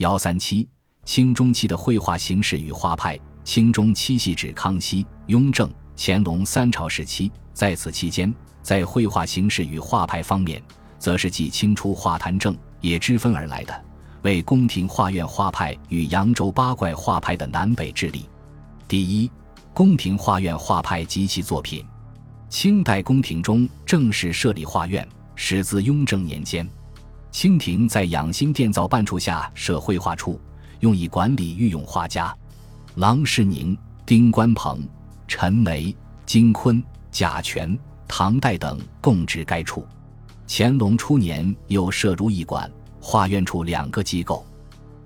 幺三七，清中期的绘画形式与画派。清中期系指康熙、雍正、乾隆三朝时期，在此期间，在绘画形式与画派方面，则是继清初画坛正也之分而来的，为宫廷画院画派与扬州八怪画派的南北之力。第一，宫廷画院画派及其作品。清代宫廷中正式设立画院，始自雍正年间。清廷在养心殿造办处下设绘画处，用以管理御用画家。郎世宁、丁关鹏、陈梅、金昆、贾全、唐代等供职该处。乾隆初年又设如意馆、画院处两个机构。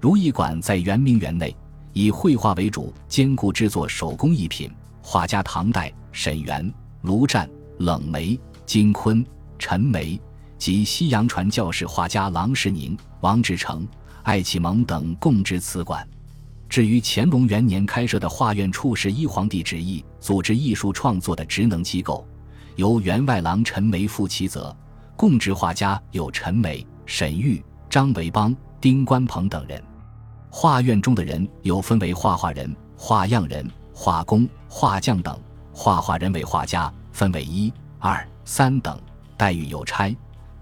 如意馆在圆明园内，以绘画为主，兼顾制作手工艺品。画家唐代沈园、卢湛、冷梅、金昆、陈梅及西洋传教士画家郎世宁、王志成、艾启蒙等供职此馆。至于乾隆元年开设的画院处，是依皇帝旨意组织艺术创作的职能机构，由员外郎陈梅负其责。供职画家有陈梅、沈玉、张维邦、丁关鹏等人。画院中的人又分为画画人、画样人、画工、画匠等。画画人为画家，分为一、二、三等，待遇有差。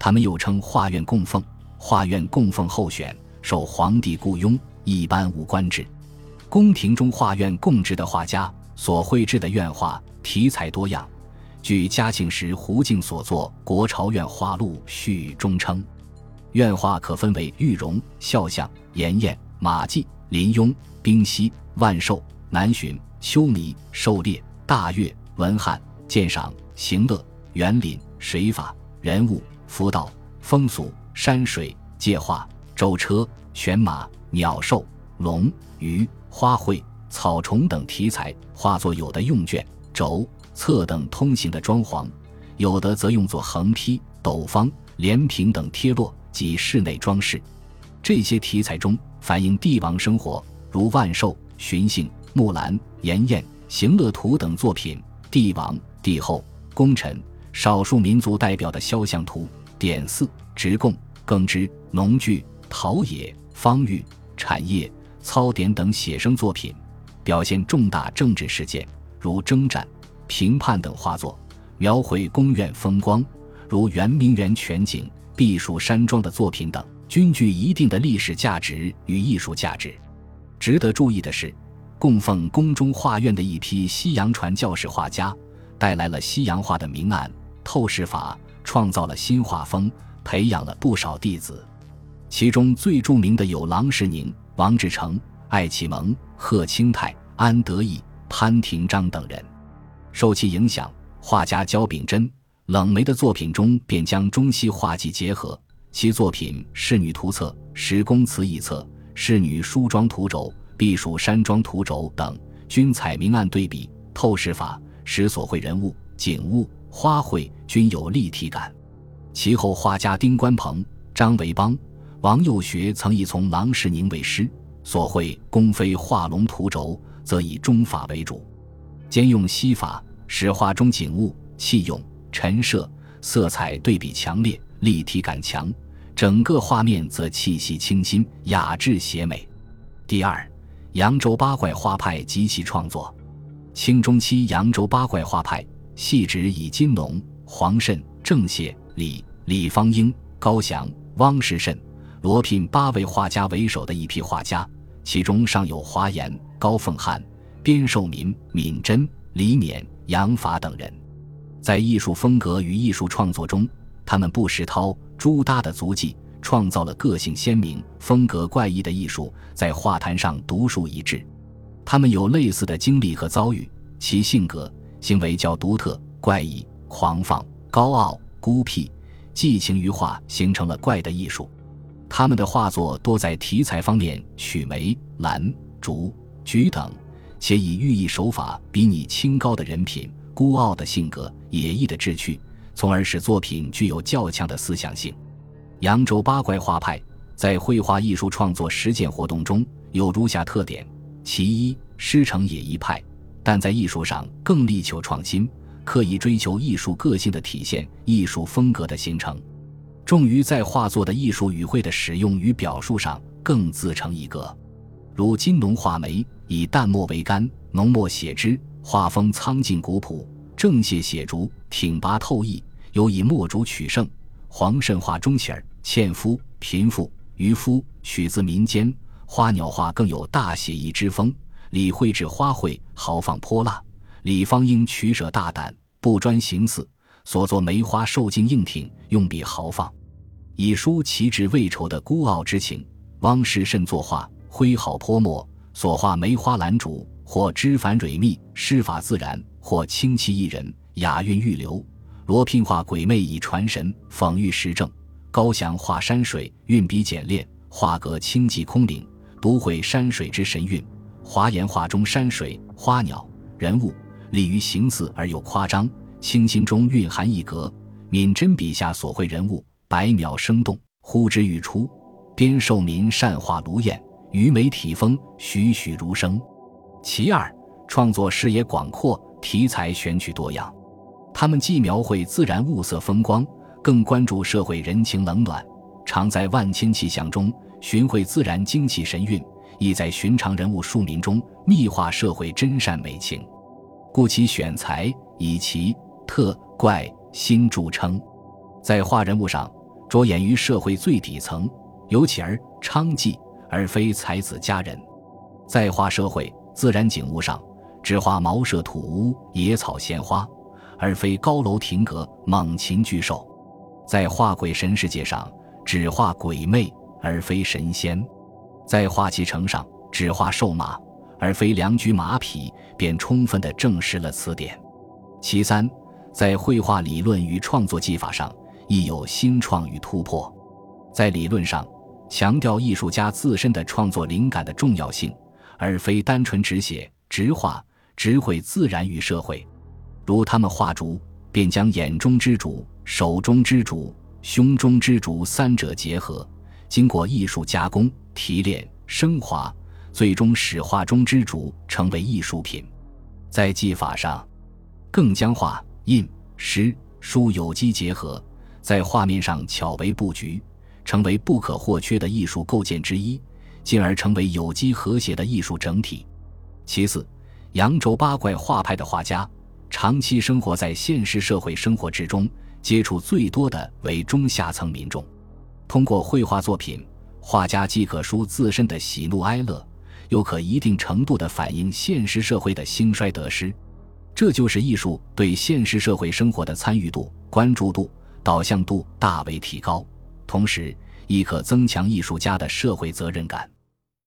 他们又称画院供奉。画院供奉候选，受皇帝雇佣，一般无官制。宫廷中画院供职的画家所绘制的院画题材多样。据嘉庆时胡敬所作《国朝院画录》序中称，院画可分为玉容、肖像、颜宴、马骥、林雍、冰溪、万寿、南巡、秋弥、狩猎、大乐、文翰、鉴赏、行乐、园林、水法、人物、佛道、风俗、山水、界画、舟车、玄马、鸟兽、龙、鱼、花卉、草虫等题材画作，有的用卷、轴。册等通行的装潢，有的则用作横批、斗方、连屏等贴落及室内装饰。这些题材中反映帝王生活，如万寿、巡幸、木兰、筵宴、行乐图等作品；帝王、帝后、功臣、少数民族代表的肖像图、典四、职贡、耕织、农具、陶冶、方域、产业、操典等写生作品，表现重大政治事件，如征战。评判等画作，描绘宫苑风光，如圆明园全景、避暑山庄的作品等，均具一定的历史价值与艺术价值。值得注意的是，供奉宫中画院的一批西洋传教士画家，带来了西洋画的明暗透视法，创造了新画风，培养了不少弟子。其中最著名的有郎世宁、王志成、艾启蒙、贺清泰、安德义、潘廷章等人。受其影响，画家焦秉真、冷梅的作品中便将中西画技结合。其作品《仕女图册》《十宫词一册》《仕女梳妆图轴》《避暑山庄图轴》等，均采明暗对比、透视法，使所绘人物、景物、花卉均有立体感。其后，画家丁关鹏、张维邦、王幼学曾以从郎世宁为师，所绘宫妃画龙图轴，则以中法为主。兼用西法，使画中景物、器用、陈设、色彩对比强烈，立体感强，整个画面则气息清新、雅致写美。第二，扬州八怪画派及其创作。清中期扬州八怪画派，系指以金龙、黄慎、郑燮、李李方英、高翔、汪士慎、罗聘八位画家为首的一批画家，其中尚有华严、高凤翰。边寿民、闵真、李勉、杨法等人，在艺术风格与艺术创作中，他们不识涛、朱耷的足迹，创造了个性鲜明、风格怪异的艺术，在画坛上独树一帜。他们有类似的经历和遭遇，其性格、行为较独特、怪异、狂放、高傲、孤僻、寄情于画，形成了怪的艺术。他们的画作多在题材方面取梅、兰、竹、菊等。且以寓意手法比拟清高的人品、孤傲的性格、野逸的志趣，从而使作品具有较强的思想性。扬州八怪画派在绘画艺术创作实践活动中有如下特点：其一，师承野一派，但在艺术上更力求创新，刻意追求艺术个性的体现、艺术风格的形成，重于在画作的艺术语汇的使用与表述上更自成一格。如金龙画眉，以淡墨为干，浓墨写之，画风苍劲古朴，正写写竹，挺拔透逸，尤以墨竹取胜。黄慎画中起儿，纤夫、贫妇、渔夫，取自民间。花鸟画更有大写意之风。李绘制花卉，豪放泼辣。李方英取舍大胆，不专形似，所作梅花受劲硬挺，用笔豪放，以抒其志未酬的孤傲之情。汪士慎作画。挥毫泼墨，所画梅花兰竹，或枝繁蕊密，诗法自然；或清气逸人，雅韵欲流。罗聘画鬼魅以传神，讽喻时政；高翔画山水，运笔简练，画格清寂空灵，独绘山水之神韵。华严画中山水、花鸟、人物，立于形似而又夸张，清新中蕴含一格。闵真笔下所绘人物，百秒生动，呼之欲出。边寿民善画卢燕。鱼眉体丰，栩栩如生。其二，创作视野广阔，题材选取多样。他们既描绘自然物色风光，更关注社会人情冷暖，常在万千气象中寻会自然精气神韵，亦在寻常人物庶民中密化社会真善美情。故其选材以奇特怪新著称。在画人物上，着眼于社会最底层，尤其而娼妓。而非才子佳人，在画社会自然景物上，只画茅舍土屋、野草鲜花，而非高楼亭阁、猛禽巨兽；在画鬼神世界上，只画鬼魅，而非神仙；在画其城上，只画瘦马，而非良驹马匹，便充分地证实了此点。其三，在绘画理论与创作技法上，亦有新创与突破。在理论上，强调艺术家自身的创作灵感的重要性，而非单纯只写、直画、直绘自然与社会。如他们画竹，便将眼中之竹、手中之竹、胸中之竹三者结合，经过艺术加工、提炼、升华，最终使画中之主成为艺术品。在技法上，更将画、印、诗、书有机结合，在画面上巧为布局。成为不可或缺的艺术构建之一，进而成为有机和谐的艺术整体。其次，扬州八怪画派的画家长期生活在现实社会生活之中，接触最多的为中下层民众。通过绘画作品，画家既可抒自身的喜怒哀乐，又可一定程度地反映现实社会的兴衰得失。这就是艺术对现实社会生活的参与度、关注度、导向度大为提高。同时，亦可增强艺术家的社会责任感。